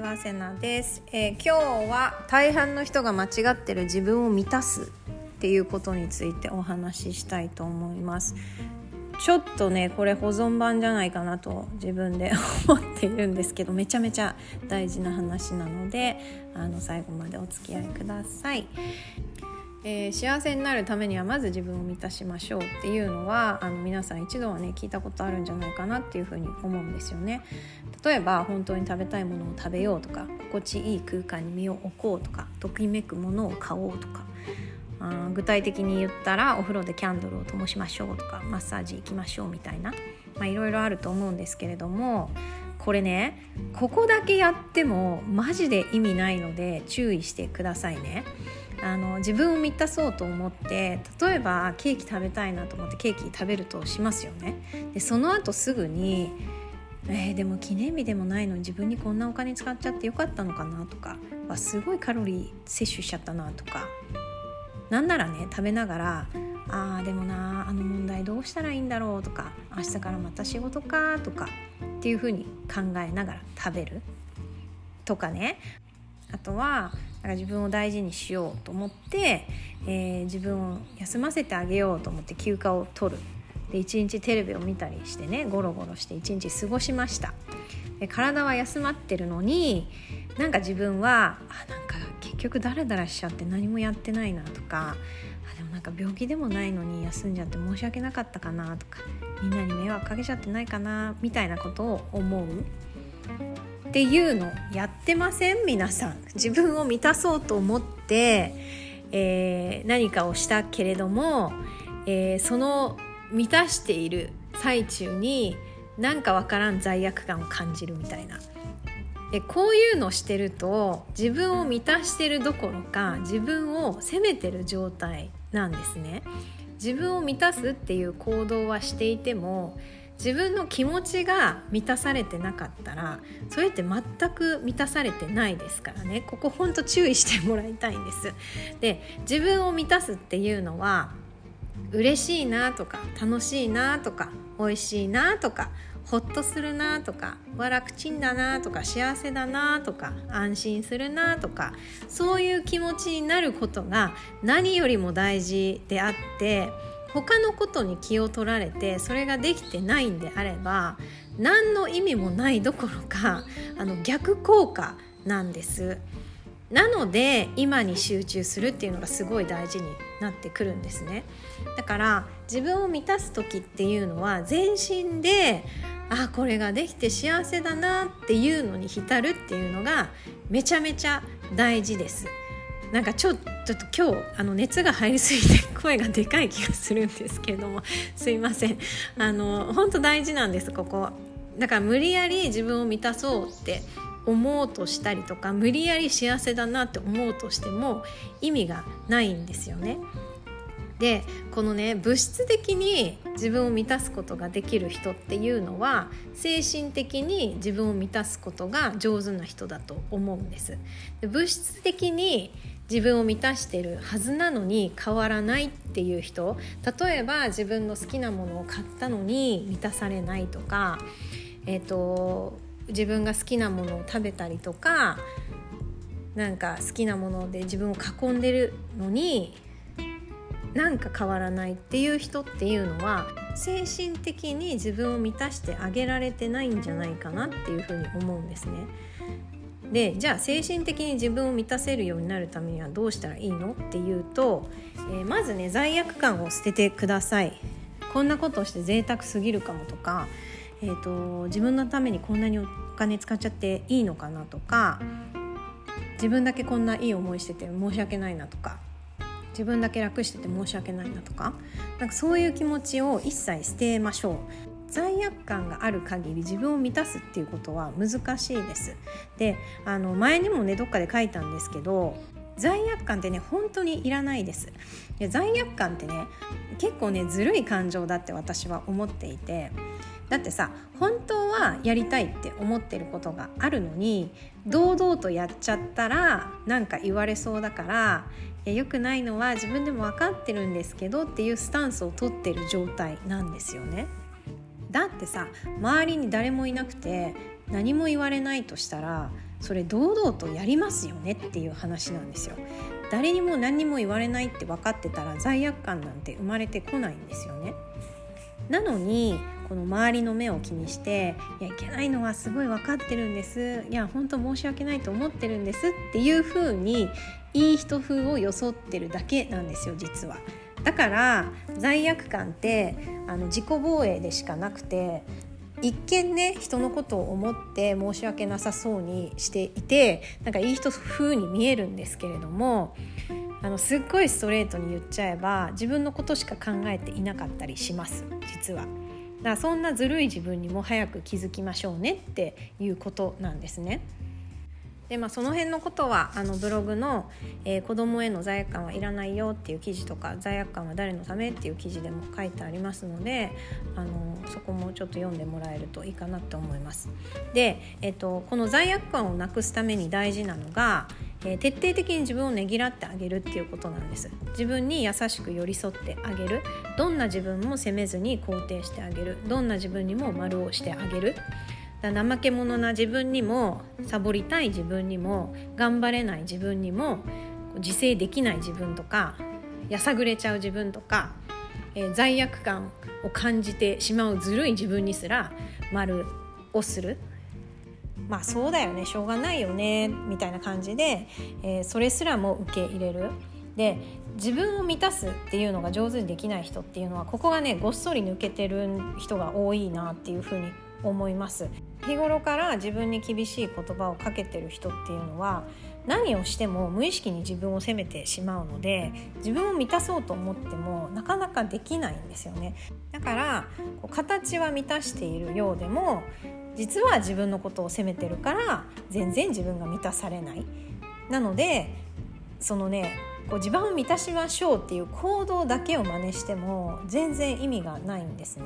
はせなです、えー、今日は大半の人が間違ってる自分を満たすっていうことについてお話ししたいと思いますちょっとねこれ保存版じゃないかなと自分で思っているんですけどめちゃめちゃ大事な話なのであの最後までお付き合いください。えー、幸せになるためにはまず自分を満たしましょうっていうのはあの皆さん一度はね聞いたことあるんじゃないかなっていうふうに思うんですよね。例えば本当に食べたいものを食べようとか心地いい空間に身を置こうとかときめくものを買おうとかあ具体的に言ったらお風呂でキャンドルを灯しましょうとかマッサージ行きましょうみたいないろいろあると思うんですけれどもこれねここだけやってもマジで意味ないので注意してくださいね。あの自分を満たそうと思って例えばケーキ食べたいなと思ってケーキ食べるとしますよね。でその後すぐにえー、でも記念日でもないのに自分にこんなお金使っちゃってよかったのかなとかすごいカロリー摂取しちゃったなとかなんならね食べながらあーでもなあの問題どうしたらいいんだろうとか明日からまた仕事かとかっていうふうに考えながら食べるとかねあとはなんか自分を大事にしようと思って、えー、自分を休ませてあげようと思って休暇を取る。で一日テレビを見たりしてねゴロゴロして一日過ごしました。で体は休まってるのになんか自分はあなんか結局ダラダラしちゃって何もやってないなとかあでもなんか病気でもないのに休んじゃって申し訳なかったかなとかみんなに迷惑かけちゃってないかなみたいなことを思う。っていうのやってません？皆さん。自分を満たそうと思って、えー、何かをしたけれども、えー、その満たしている最中になんかわからん罪悪感を感じるみたいな。でこういうのしてると自分を満たしてるどころか自分を責めてる状態なんですね。自分を満たすっていう行動はしていても自分の気持ちが満たされてなかったらそれって全く満たされてないですからね。ここほんと注意してもらいたいんです。で自分を満たすっていうのは嬉しいなとか楽しいなとか美味しいなとかほっとするなとかわ楽ちんだなとか幸せだなとか安心するなとかそういう気持ちになることが何よりも大事であって他のことに気を取られてそれができてないんであれば何の意味もないどころか あの逆効果なんです。なので今に集中するっていうのがすごい大事になってくるんですねだから自分を満たす時っていうのは全身であこれができて幸せだなっていうのに浸るっていうのがめちゃめちゃ大事ですなんかちょちょっと今日あの熱が入りすぎて声がでかい気がするんですけれどもすいません。あの本当大事なんですここ。だから無理やり自分を満たそうって思うとしたりとか無理やり幸せだなって思うとしても意味がないんですよね。でこのね物質的に自分を満たすことができる人っていうのは精神的に自分を満たすことが上手な人だと思うんです。で物質的に自分を満たしてるはずなのに変わらないっていう人例えば自分の好きなものを買ったのに満たされないとかえっ、ー、と自分が好きなものを食べたりとかなんか好きなもので自分を囲んでるのになんか変わらないっていう人っていうのは精神的に自分を満たしてあげられてないんじゃないかなっていうふうに思うんですね。でじゃあ精神的に自分を満たせるようになるためにはどうしたらいいの？っていうと、えー、まずね罪悪感を捨ててください。こんなことをして贅沢すぎるかもとか、えーと自分のためにこんなにお金使っちゃっていいのかなとか自分だけこんないい思いしてて申し訳ないなとか自分だけ楽してて申し訳ないなとかなんかそういう気持ちを一切捨てましょう罪悪感がある限り自分を満たすっていうことは難しいですであの前にもねどっかで書いたんですけど罪悪感ってね本当にいらないですで罪悪感ってね結構ねずるい感情だって私は思っていてだってさ本当はやりたいって思ってることがあるのに堂々とやっちゃったらなんか言われそうだから良くないのは自分でも分かってるんですけどっていうスタンスを取ってる状態なんですよね。だってさ周りに誰もいなくて何も言われないとしたらそれ堂々とやりますよねっていう話なんですよ。誰にも何にも言われないって分かってたら罪悪感なんて生まれてこないんですよね。なのにこの周りの目を気にして「いやいけないのはすごい分かってるんです」「いや本当申し訳ないと思ってるんです」っていう風にいい人風を装ってるだけなんですよ実は。だから罪悪感ってあの自己防衛でしかなくて一見ね人のことを思って申し訳なさそうにしていてなんかいい人風に見えるんですけれどもあのすっごいストレートに言っちゃえば自分のことしか考えていなかったりします実は。だからそんなずるい自分にも早く気づきましょうねっていうことなんですね。でまあ、その辺のことはあのブログの、えー、子供への罪悪感はいらないよ」っていう記事とか「罪悪感は誰のため?」っていう記事でも書いてありますのであのそこもちょっと読んでもらえるといいかなと思います。で、えーと、この罪悪感をなくすために大事なのが、えー、徹底的に自分をねぎらってあげるっていうことなんです自分に優しく寄り添ってあげるどんな自分も責めずに肯定してあげるどんな自分にも丸をしてあげる怠け者な自分にもサボりたい自分にも頑張れない自分にも自制できない自分とかやさぐれちゃう自分とか、えー、罪悪感を感じてしまうずるい自分にすら丸をする。まあそうだよね。しょうがないよね。みたいな感じで、えー、それすらも受け入れる。で自分を満たすっていうのが上手にできない人っていうのはここがねごっそり抜けてる人が多いなっていうふうに思います。日頃から自分に厳しい言葉をかけてる人っていうのは何をしても無意識に自分を責めてしまうので自分を満たそうと思ってもなかなかできないんですよね。だから形は満たしているようでも実は自分のことを責めてるから全然自分が満たされない。なのでそのねこう自分を満たしましょうっていう行動だけを真似しても全然意味がないんですね。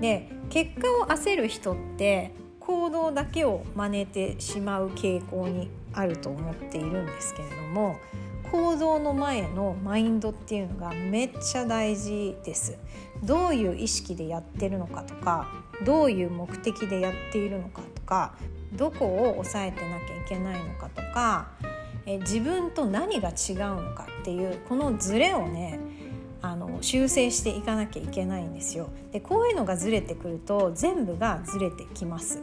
で結果を焦る人って行動だけを真似てしまう傾向にあると思っているんですけれども行動の前のマインドっていうのがめっちゃ大事ですどういう意識でやってるのかとかどういう目的でやっているのかとかどこを抑えてなきゃいけないのかとかえ自分と何が違うのかっていうこのズレをねあの修正していかなきゃいけないんですよ。でこういうのがずれてくると全部がずれてきます。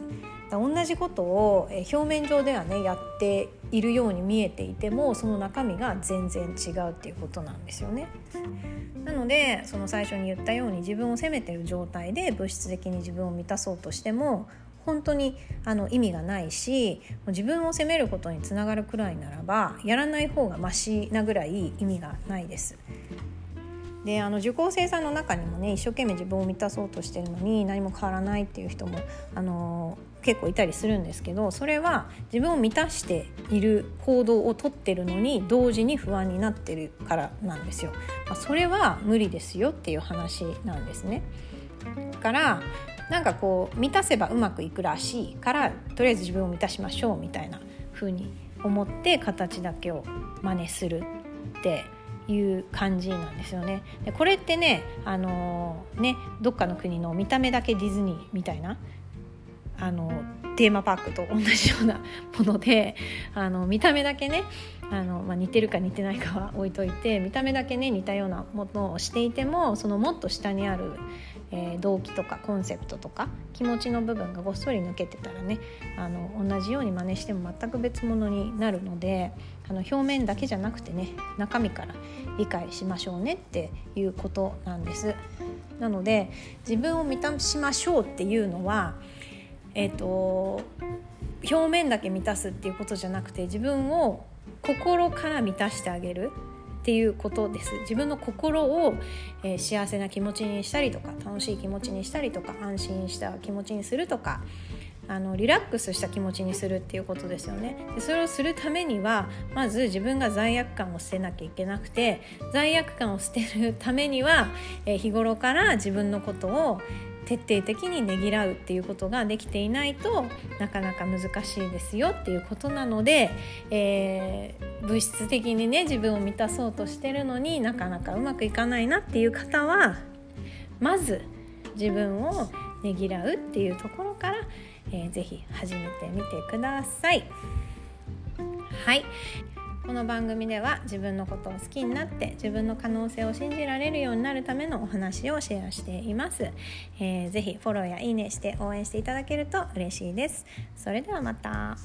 同じことを表面上ではねやっているように見えていてもその中身が全然違うっていうことなんですよね。なのでその最初に言ったように自分を責めてる状態で物質的に自分を満たそうとしても本当にあの意味がないし自分を責めることにつながるくらいならばやらない方がマシなぐらい意味がないです。であの受講生さんの中にもね一生懸命自分を満たそうとしてるのに何も変わらないっていう人もあの結構いたりするんですけどそれは自分を満たしている行動をとってるのに同時に不安になってるからなんですよ。まあ、それは無理ですよっていう話なんですね。からなんかこう満たせばうまくいくらしいからとりあえず自分を満たしましょうみたいな風に思って形だけを真似するっていう感じなんですよね。でこれってね,、あのー、ねどっかの国の見た目だけディズニーみたいなあのテーマパークと同じようなものであの見た目だけねあの、まあ、似てるか似てないかは置いといて見た目だけね似たようなものをしていてもそのもっと下にあるえー、動機とかコンセプトとか気持ちの部分がごっそり抜けてたらねあの同じように真似しても全く別物になるのであの表面だけじゃなくてね中身から理解しましょうねっていうことなんです。なので自分を満たしましょうっていうのは、えーと表面だけ満たすっていうことじゃなくて自分を心から満たしてあげるっていうことです。自分の心を、えー、幸せな気持ちにしたりとか楽しい気持ちにしたりとか安心した気持ちにするとかあのリラックスした気持ちにするっていうことですよね。でそれをするためにはまず自分が罪悪感を捨てなきゃいけなくて罪悪感を捨てるためには、えー、日頃から自分のことを徹底的にねぎらうっていうことができていないとなかなか難しいですよっていうことなので、えー、物質的にね自分を満たそうとしてるのになかなかうまくいかないなっていう方はまず自分をねぎらうっていうところから、えー、ぜひ始めてみてください。はい。この番組では自分のことを好きになって自分の可能性を信じられるようになるためのお話をシェアしています、えー、ぜひフォローやいいねして応援していただけると嬉しいです。それではまた。